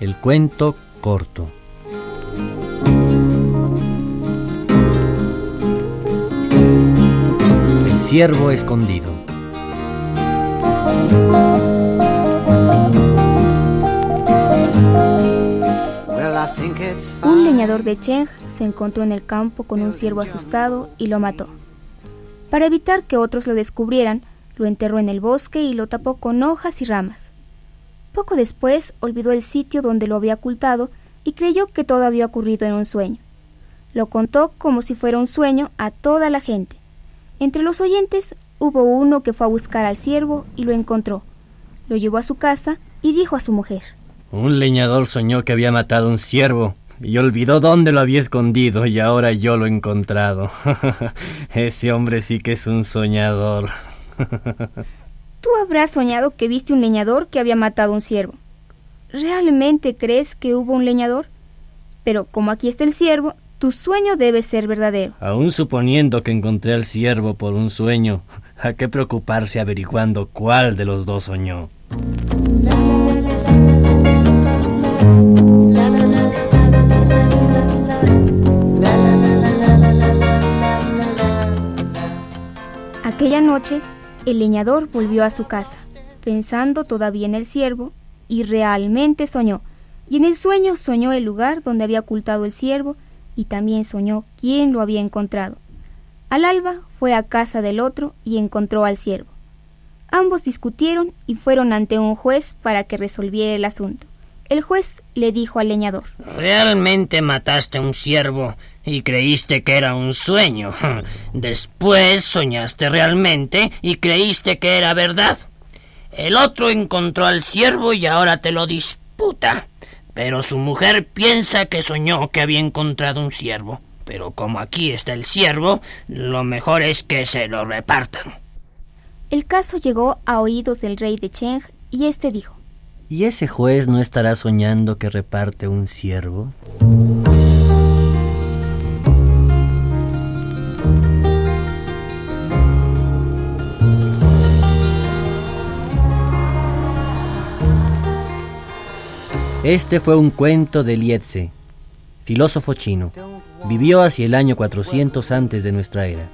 El cuento corto. El ciervo escondido. Un leñador de Cheng se encontró en el campo con un ciervo asustado y lo mató. Para evitar que otros lo descubrieran, lo enterró en el bosque y lo tapó con hojas y ramas. Poco después olvidó el sitio donde lo había ocultado y creyó que todo había ocurrido en un sueño. Lo contó como si fuera un sueño a toda la gente. Entre los oyentes hubo uno que fue a buscar al ciervo y lo encontró. Lo llevó a su casa y dijo a su mujer. Un leñador soñó que había matado un ciervo y olvidó dónde lo había escondido y ahora yo lo he encontrado. Ese hombre sí que es un soñador. Tú habrás soñado que viste un leñador que había matado un ciervo. ¿Realmente crees que hubo un leñador? Pero como aquí está el ciervo, tu sueño debe ser verdadero. Aún suponiendo que encontré al ciervo por un sueño, ¿a qué preocuparse averiguando cuál de los dos soñó? Aquella noche, el leñador volvió a su casa, pensando todavía en el ciervo, y realmente soñó. Y en el sueño soñó el lugar donde había ocultado el ciervo, y también soñó quién lo había encontrado. Al alba fue a casa del otro y encontró al ciervo. Ambos discutieron y fueron ante un juez para que resolviera el asunto. El juez le dijo al leñador Realmente mataste a un ciervo y creíste que era un sueño. Después soñaste realmente y creíste que era verdad. El otro encontró al ciervo y ahora te lo disputa. Pero su mujer piensa que soñó que había encontrado un ciervo. Pero como aquí está el ciervo, lo mejor es que se lo repartan. El caso llegó a oídos del rey de Cheng y éste dijo ¿Y ese juez no estará soñando que reparte un ciervo? Este fue un cuento de Lietze, filósofo chino. Vivió hacia el año 400 antes de nuestra era.